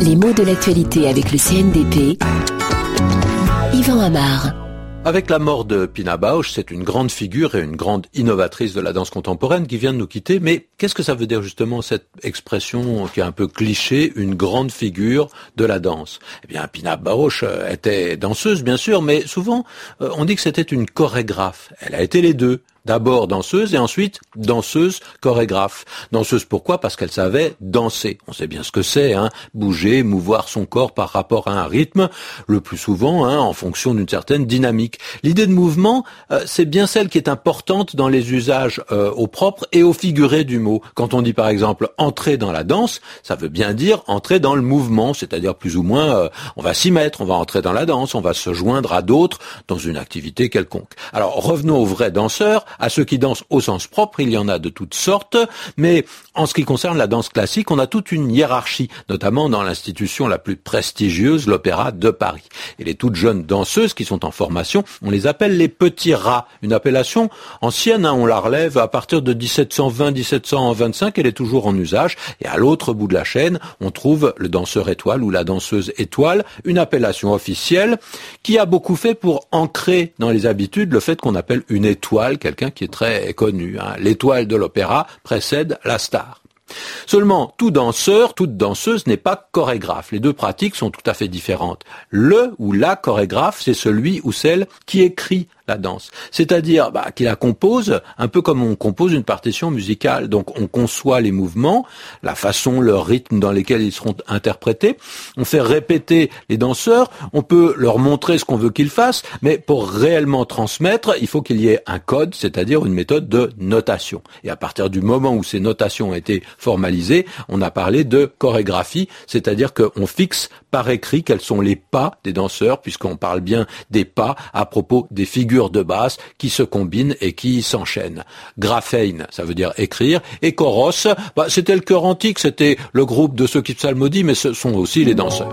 Les mots de l'actualité avec le CNDP. Yvan Amar. Avec la mort de Pina Bausch, c'est une grande figure et une grande innovatrice de la danse contemporaine qui vient de nous quitter. Mais qu'est-ce que ça veut dire justement cette expression qui est un peu cliché, une grande figure de la danse? Eh bien, Pina Bausch euh, était danseuse, bien sûr, mais souvent euh, on dit que c'était une chorégraphe. Elle a été les deux. D'abord danseuse et ensuite danseuse chorégraphe. Danseuse pourquoi? Parce qu'elle savait danser. On sait bien ce que c'est, hein bouger, mouvoir son corps par rapport à un rythme, le plus souvent hein, en fonction d'une certaine dynamique. L'idée de mouvement, euh, c'est bien celle qui est importante dans les usages euh, au propre et au figuré du mot. Quand on dit par exemple entrer dans la danse, ça veut bien dire entrer dans le mouvement, c'est-à-dire plus ou moins euh, on va s'y mettre, on va entrer dans la danse, on va se joindre à d'autres dans une activité quelconque. Alors revenons aux vrais danseurs à ceux qui dansent au sens propre, il y en a de toutes sortes, mais en ce qui concerne la danse classique, on a toute une hiérarchie, notamment dans l'institution la plus prestigieuse, l'Opéra de Paris. Et les toutes jeunes danseuses qui sont en formation, on les appelle les petits rats, une appellation ancienne, hein, on la relève à partir de 1720-1725, elle est toujours en usage, et à l'autre bout de la chaîne, on trouve le danseur étoile ou la danseuse étoile, une appellation officielle qui a beaucoup fait pour ancrer dans les habitudes le fait qu'on appelle une étoile quelqu'un qui est très connu. Hein. L'étoile de l'opéra précède la star. Seulement, tout danseur, toute danseuse n'est pas chorégraphe. Les deux pratiques sont tout à fait différentes. Le ou la chorégraphe, c'est celui ou celle qui écrit la danse. C'est-à-dire bah, qu'il la compose un peu comme on compose une partition musicale. Donc on conçoit les mouvements, la façon, le rythme dans lesquels ils seront interprétés. On fait répéter les danseurs. On peut leur montrer ce qu'on veut qu'ils fassent, mais pour réellement transmettre, il faut qu'il y ait un code, c'est-à-dire une méthode de notation. Et à partir du moment où ces notations ont été formalisées, on a parlé de chorégraphie, c'est-à-dire qu'on fixe par écrit quels sont les pas des danseurs, puisqu'on parle bien des pas à propos des figures de base qui se combinent et qui s'enchaînent. Graphein, ça veut dire écrire, et Choros, bah, c'était le chœur antique, c'était le groupe de ceux qui psalmodient, mais ce sont aussi les danseurs.